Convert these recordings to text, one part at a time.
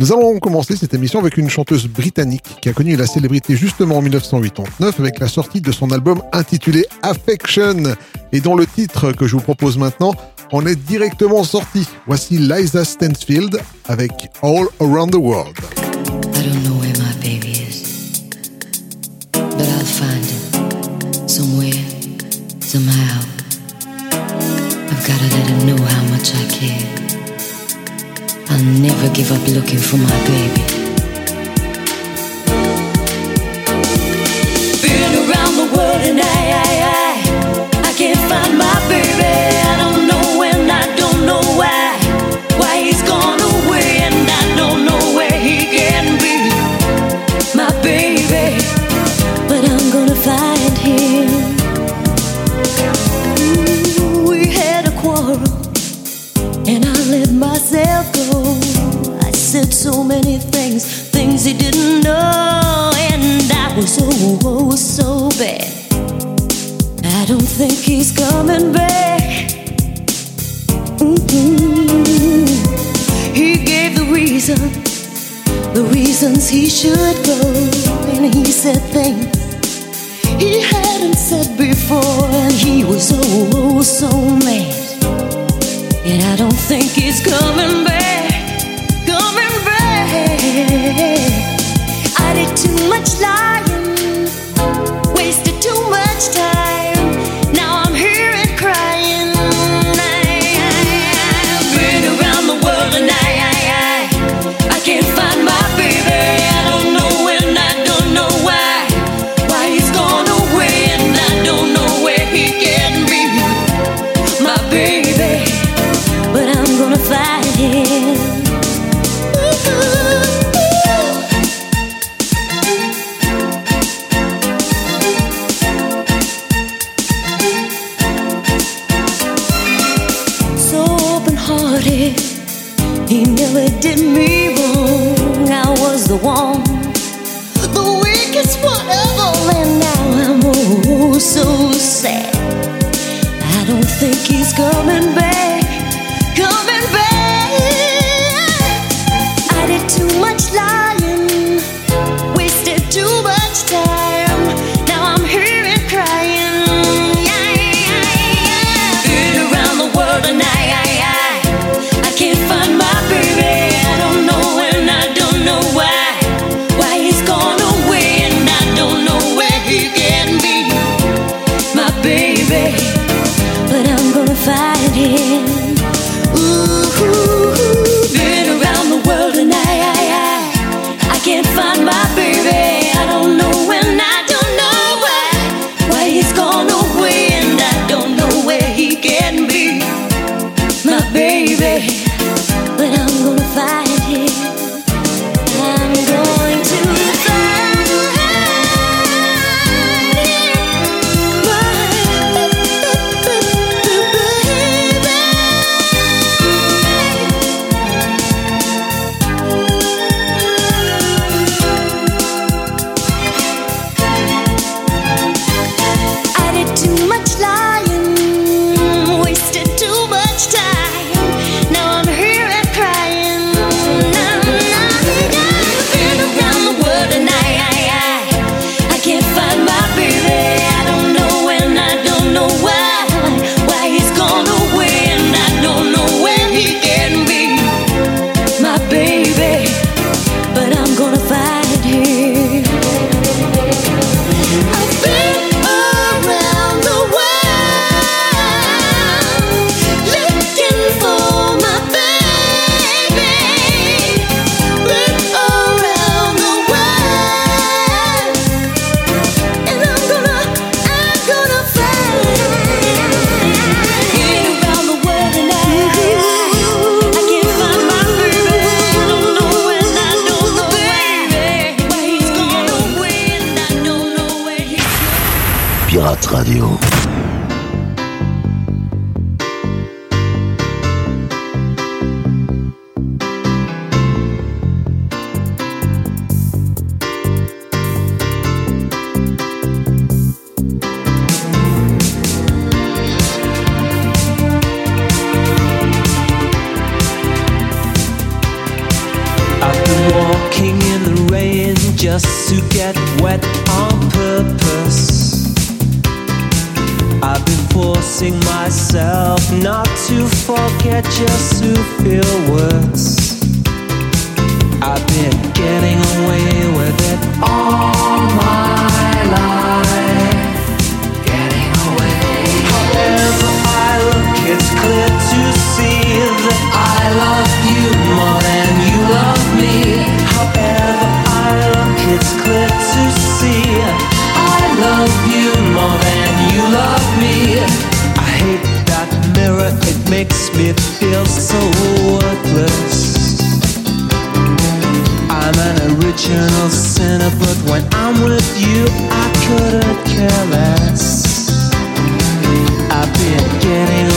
Nous allons commencer cette émission avec une chanteuse britannique qui a connu la célébrité justement en 1989 avec la sortie de son album intitulé Affection et dont le titre que je vous propose maintenant en est directement sorti. Voici Liza Stansfield avec All Around the World. Somehow. I've gotta let him know how much I care. I'll never give up looking for my baby. Been around the world and I, so many things, things he didn't know, and I was oh, oh so bad. I don't think he's coming back. Mhm. He gave the reason, the reasons he should go, and he said things he hadn't said before, and he forcing myself not to forget just to feel worse. I've been getting away with it all my professional sinner, but when I'm with you, I couldn't care less. I've been getting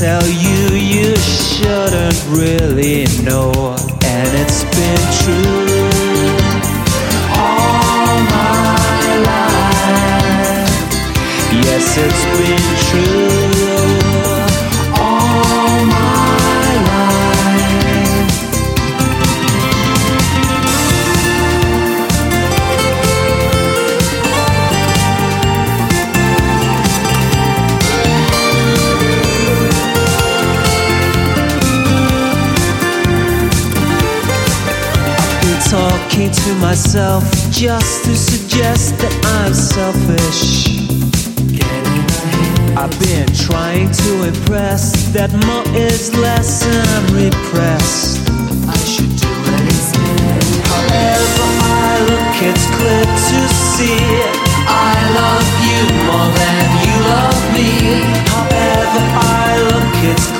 tell you you shouldn't really know and it's been true all my life. Yes it's been true. to myself just to suggest that I'm selfish. I've been trying to impress that more is less and I'm repressed. I should do what is However, I look, it's clear to see I love you more than you love me. However, I look, it's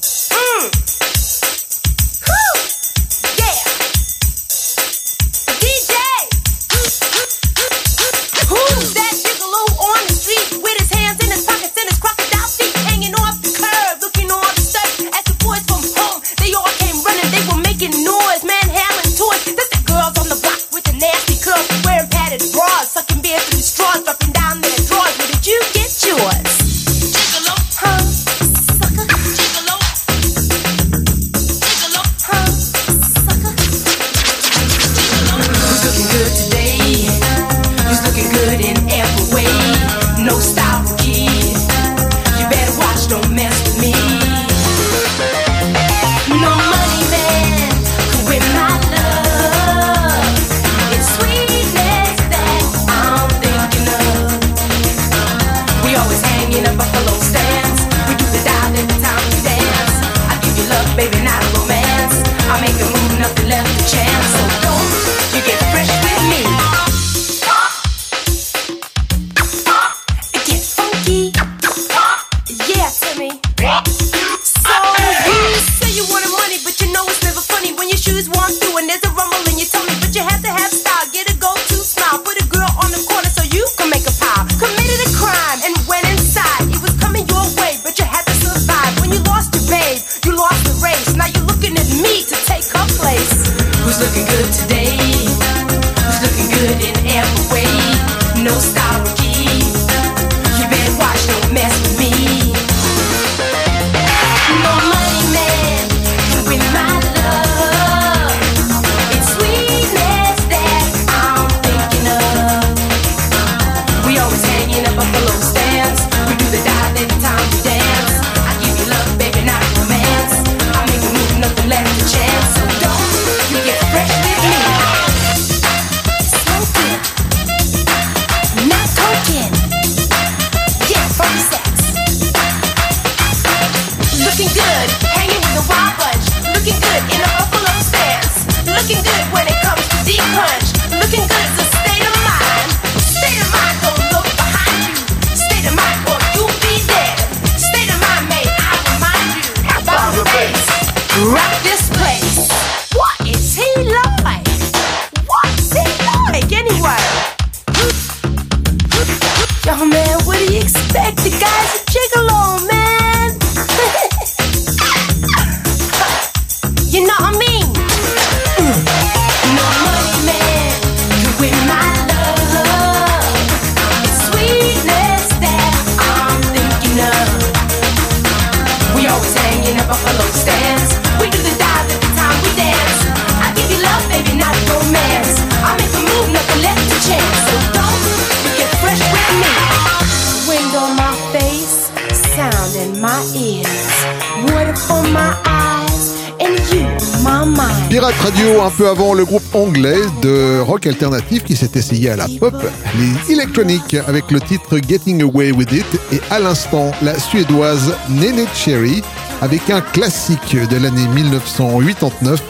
rock alternatif qui s'est essayé à la pop, les électroniques avec le titre Getting Away With It et à l'instant la suédoise Nene Cherry avec un classique de l'année 1989,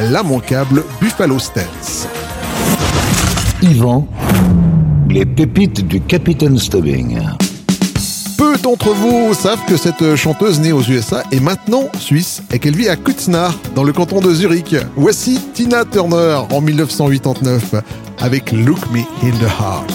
l'immanquable Buffalo Stance. Yvan, les pépites du Capitaine Stubbing. Peu d'entre vous savent que cette chanteuse née aux USA est maintenant suisse et qu'elle vit à Kutznar, dans le canton de Zurich. Voici Tina Turner en 1989 avec Look Me in the Heart.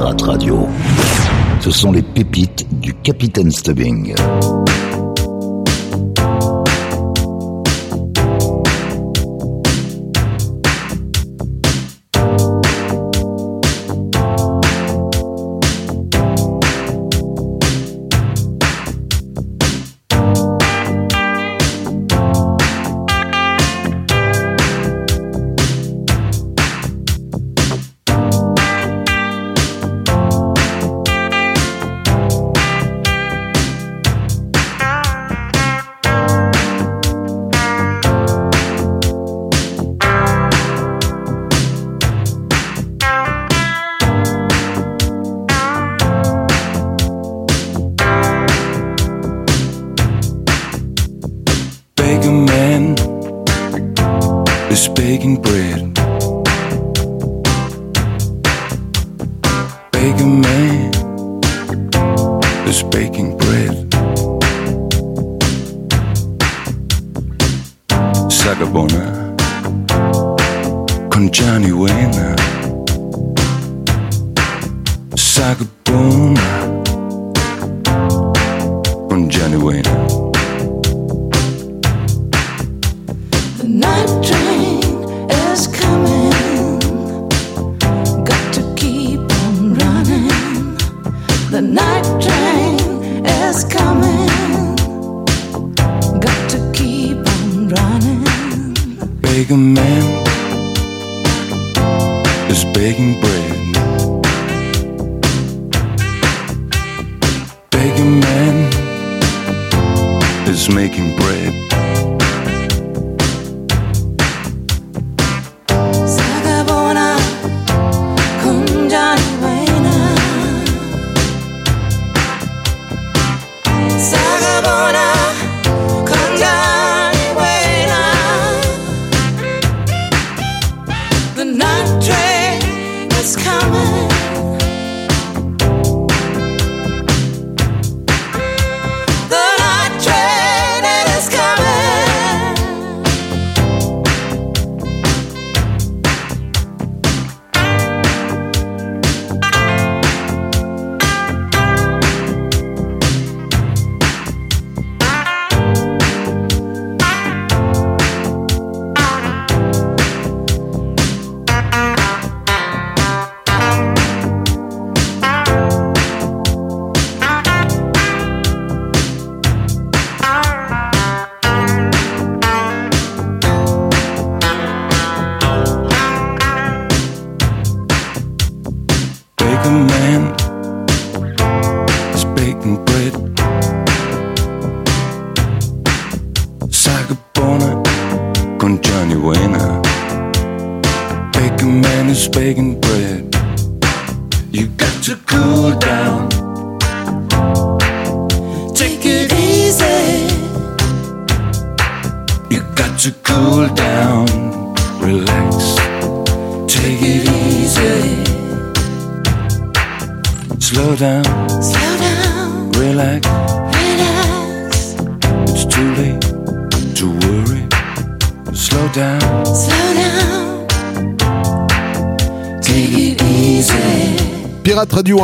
Radio. Ce sont les pépites du Capitaine Stubbing.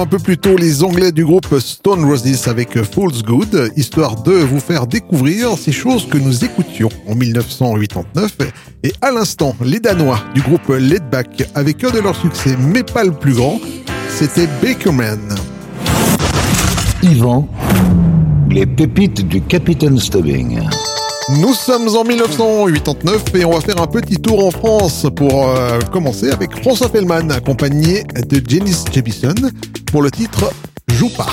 un peu plus tôt les Anglais du groupe Stone Roses avec Fool's Good, histoire de vous faire découvrir ces choses que nous écoutions en 1989. Et à l'instant, les Danois du groupe Leadback avec un de leurs succès, mais pas le plus grand, c'était Bakerman. Yvan, les pépites du Capitaine Stubbing. Nous sommes en 1989 et on va faire un petit tour en France pour euh, commencer avec François Fellman accompagné de Janice Jebison pour le titre Joue pas.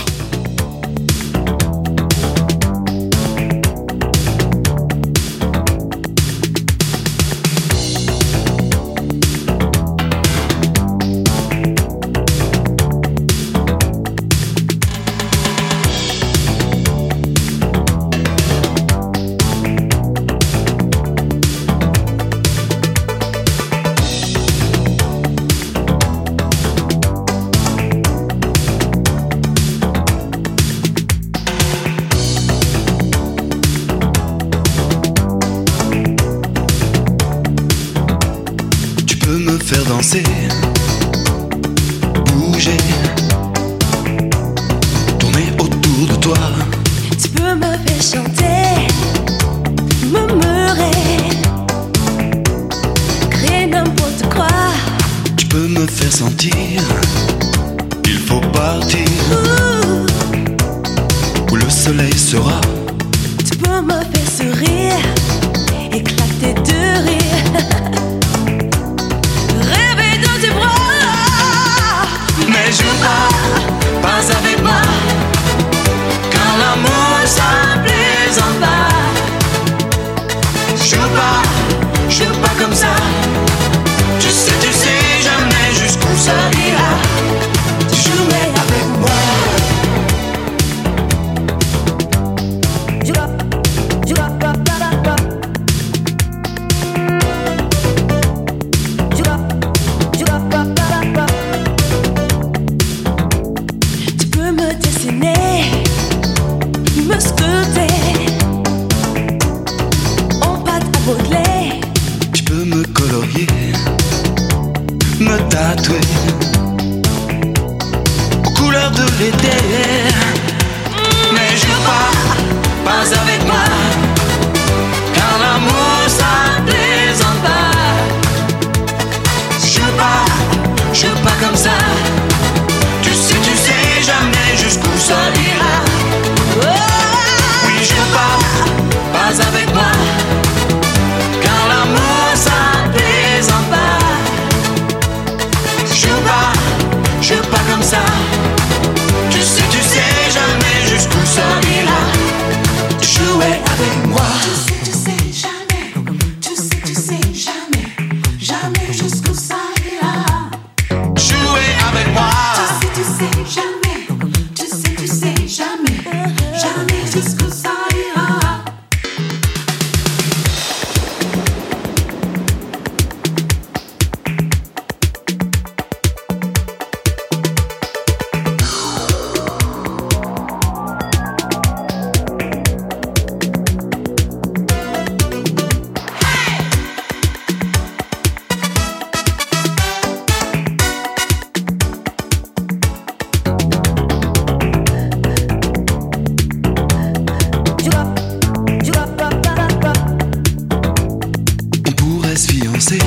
se fiancer,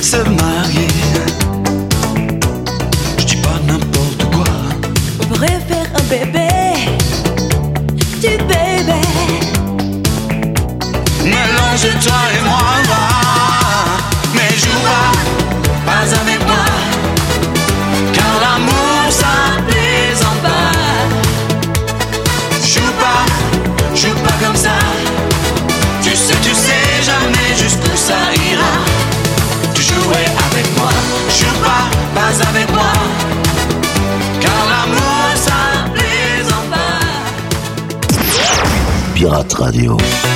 se marier. Je dis pas n'importe quoi. On pourrait faire un bébé, du bébé. Mélange toi et moi. Radio.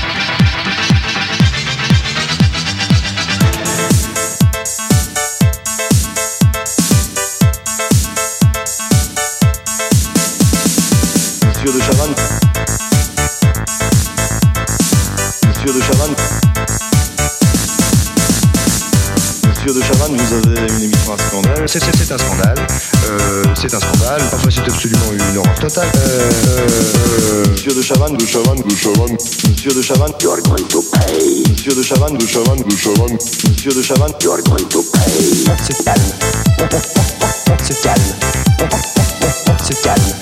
C'est absolument une horreur totale. Euh, euh, Monsieur de Chavannes, de Chavannes, de Chavannes. Monsieur de Chavannes, you're going to pay. Monsieur de Chavannes, de Chavannes, de Chavannes. Monsieur de Chavannes, you're going to pay. On se calme. On, se calme. On se calme.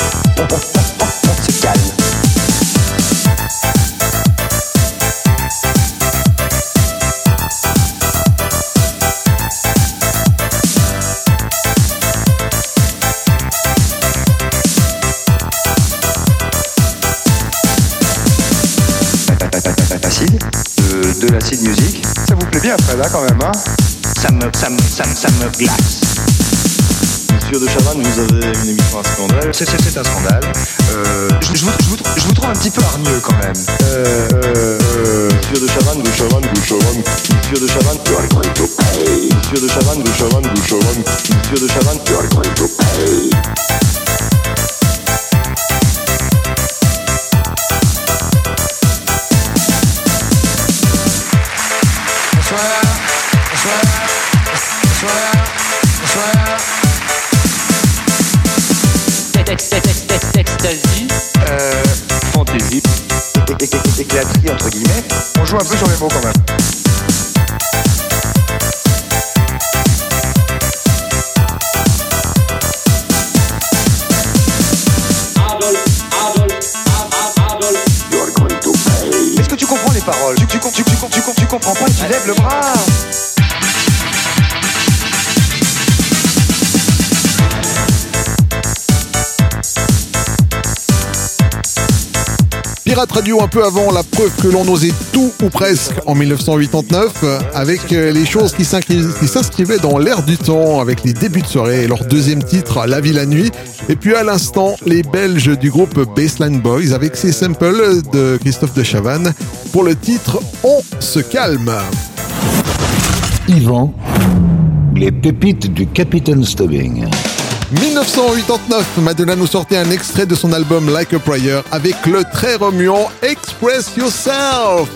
De, l'acide musique. Ça vous plaît bien, Fred, hein, quand même, hein? Ça me, ça me, ça me, ça me glace. Monsieur de Chavannes, vous avez une émission à scandale. c'est, c'est- c'est un scandale. Euh, je, je vous, je vous- je vous trouve un petit peu hargneux, quand même. Euh, euh, Monsieur de Chavannes, de Chavannes, de Chavannes. Monsieur de Chavannes. Monsieur de Chavannes, de Chavannes, de Chavannes. Monsieur de Chavannes, Ecstasy. Euh, fantaisie. Éclaterie, entre guillemets. On joue un peu sur les mots, quand même. You're going to pay. Est-ce que tu comprends les paroles? Tu, tu, tu, tu comprends pas et tu lèves le bras Radio un peu avant la preuve que l'on osait tout ou presque en 1989 euh, avec euh, les choses qui s'inscri- qui s'inscrivaient dans l'air du temps avec les débuts de soirée et leur deuxième titre La vie la nuit et puis à l'instant les Belges du groupe Baseline Boys avec ces samples de Christophe de Chavannes pour le titre On se calme. Yvan, les pépites du Capitaine Stubbing. 1989, Madonna nous sortait un extrait de son album Like a Prayer avec le très remuant Express Yourself.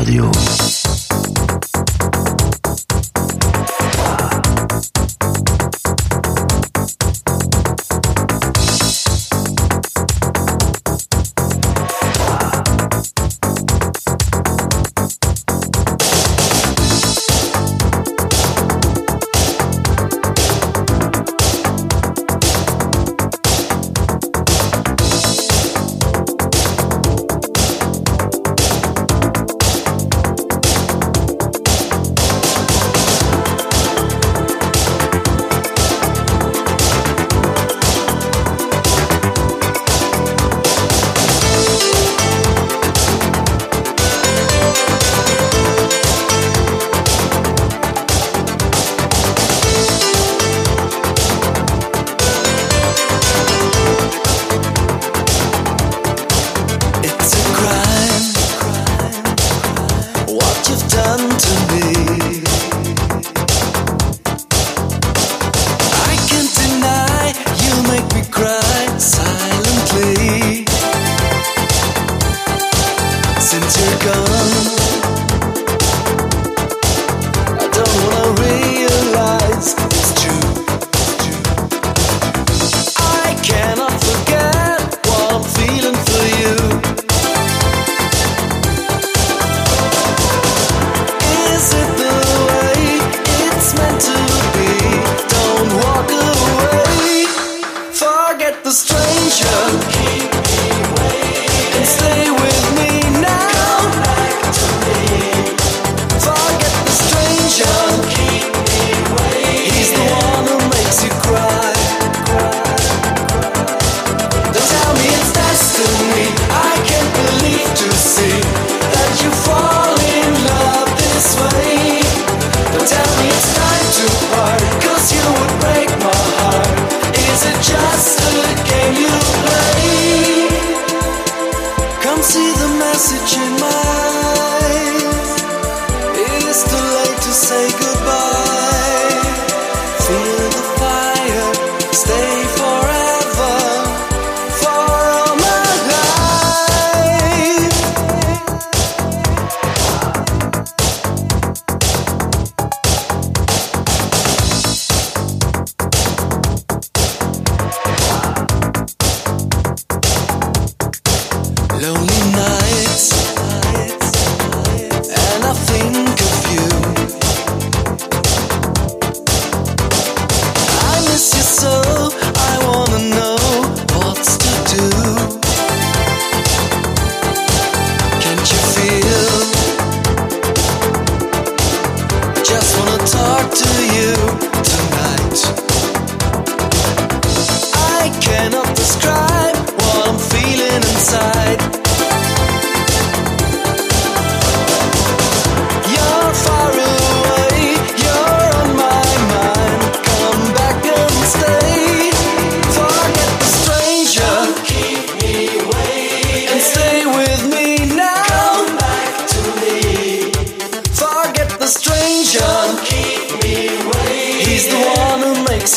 Radio.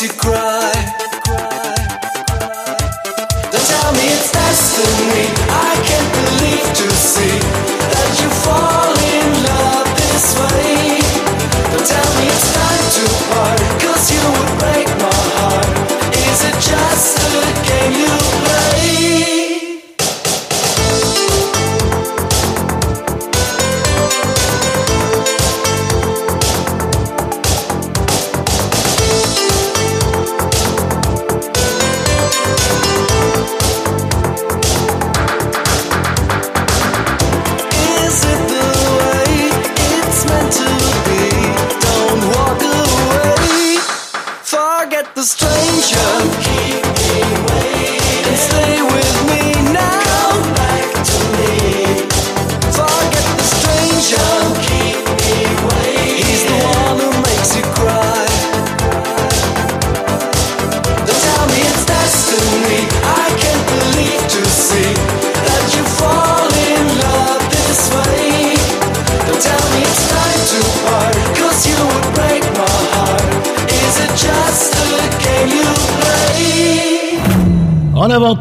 You cry.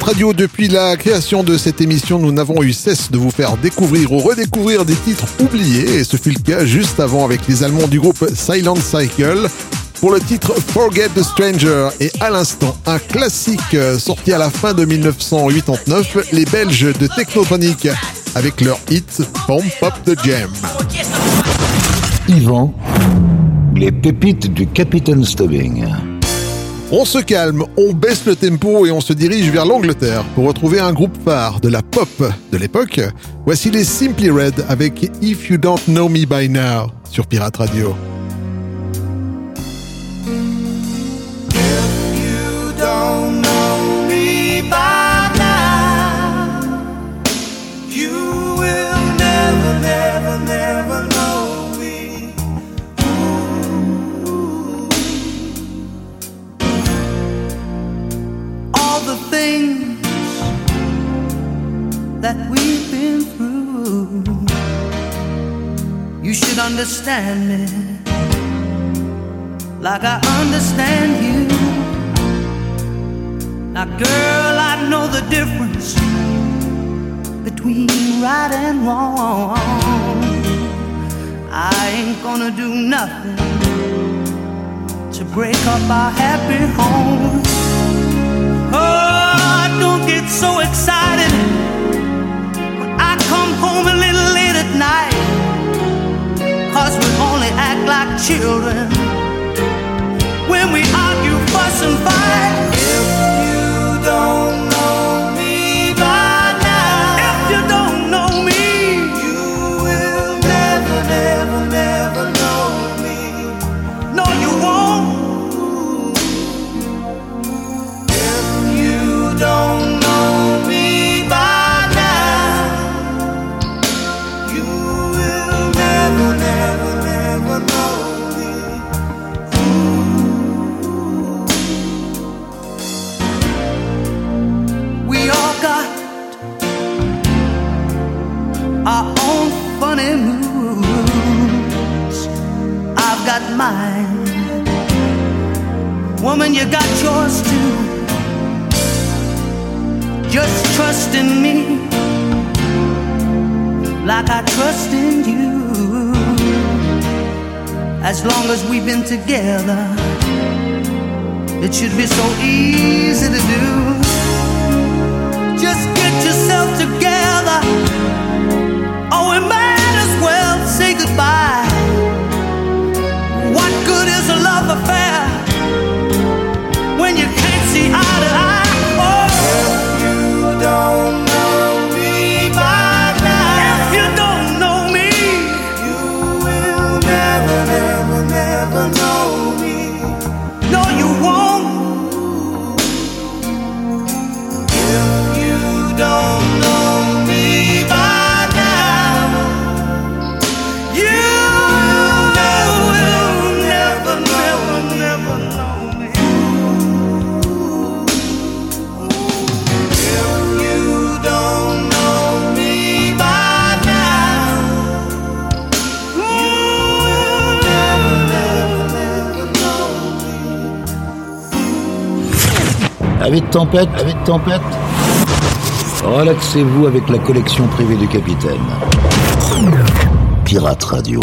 Radio, depuis la création de cette émission, nous n'avons eu cesse de vous faire découvrir ou redécouvrir des titres oubliés, et ce fut le cas juste avant avec les Allemands du groupe Silent Cycle pour le titre Forget the Stranger, et à l'instant, un classique euh, sorti à la fin de 1989, les Belges de Technotronic, avec leur hit Pump Up the Jam. Yvan, les pépites du Capitaine Stubbing. On se calme, on baisse le tempo et on se dirige vers l'Angleterre pour retrouver un groupe phare de la pop de l'époque. Voici les Simply Red avec If You Don't Know Me By Now sur Pirate Radio. You should understand me like I understand you. Now, girl, I know the difference between right and wrong. I ain't gonna do nothing to break up our happy home. Oh, don't get so excited when I come home a little late at night. Children when we argue, fuss, and fight. Woman, you got yours too. Just trust in me like I trust in you. As long as we've been together, it should be so easy to do. Just get yourself together. Oh, we might as well say goodbye. What good de tempête, de tempête. Relaxez-vous avec la collection privée du capitaine. Pirate Radio.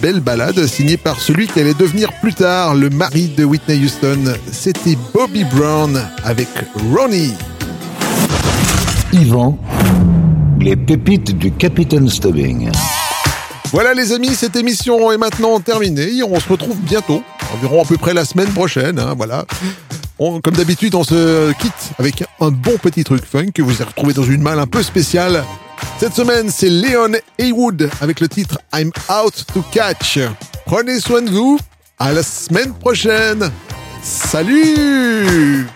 Belle balade signée par celui qui allait devenir plus tard le mari de Whitney Houston. C'était Bobby Brown avec Ronnie. Yvan, les pépites du capitaine Stubbing. Voilà les amis, cette émission est maintenant terminée. On se retrouve bientôt, environ à peu près la semaine prochaine. hein, voilà. On- comme d'habitude, on se quitte avec un bon petit truc funk que vous avez retrouvé dans une malle un peu spéciale. Cette semaine, c'est Leon Haywood avec le titre I'm Out to Catch. Prenez soin de vous À la semaine prochaine. Salut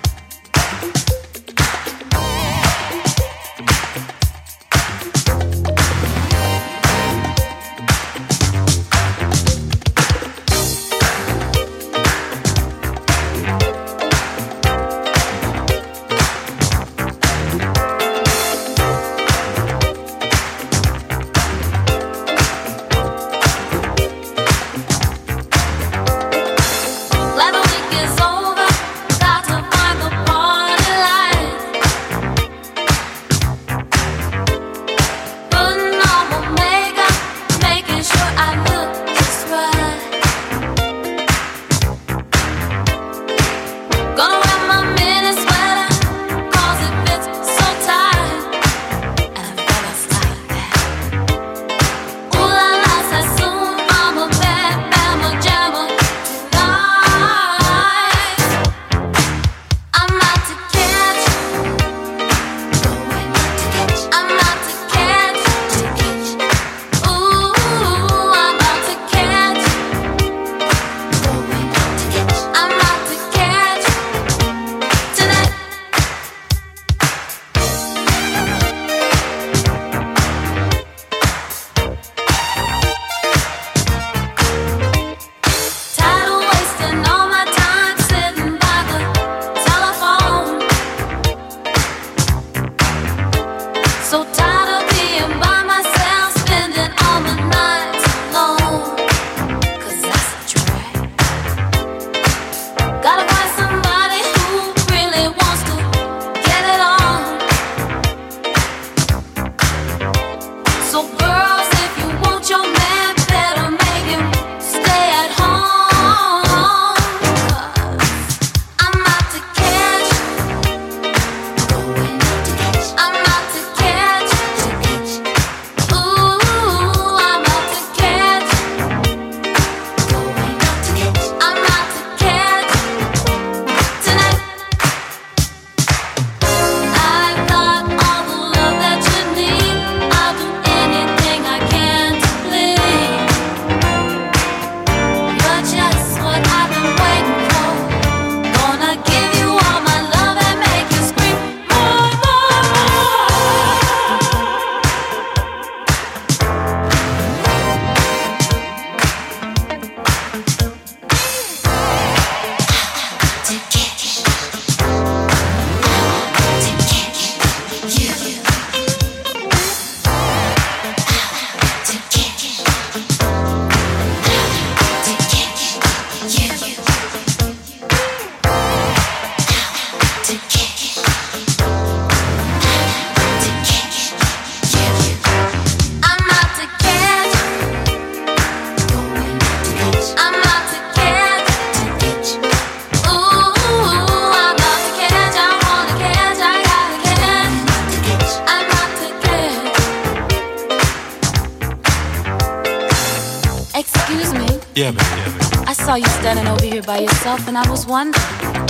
Excuse me. Yeah, baby, yeah, baby. I saw you standing over here by yourself, and I was wondering,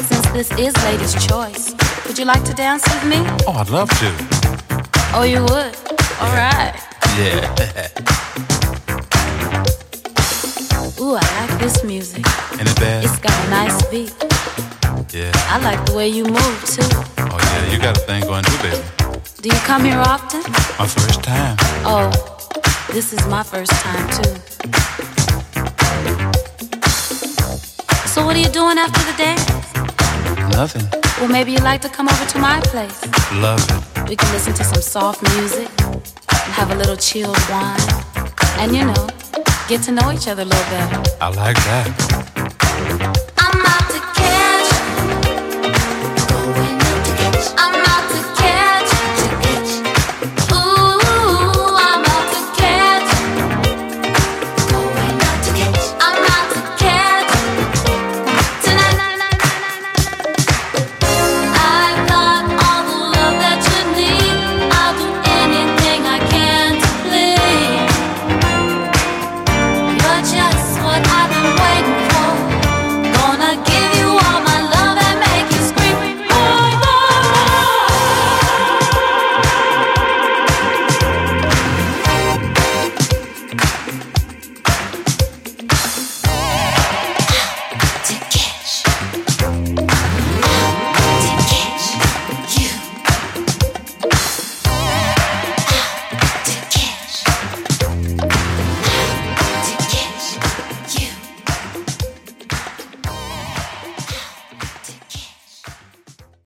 since this is Lady's choice, would you like to dance with me? Oh, I'd love to. Oh, you would? All right. Yeah. Ooh, I like this music. Ain't it bad? It's got a nice beat. Yeah. I like the way you move too. Oh, yeah. You got a thing going too, baby. Do you come here often? My first time. Oh, this is my first time too. So what are you doing after the dance? Nothing. Well, maybe you'd like to come over to my place. Love it. We can listen to some soft music, have a little chilled wine, and you know, get to know each other a little better. I like that.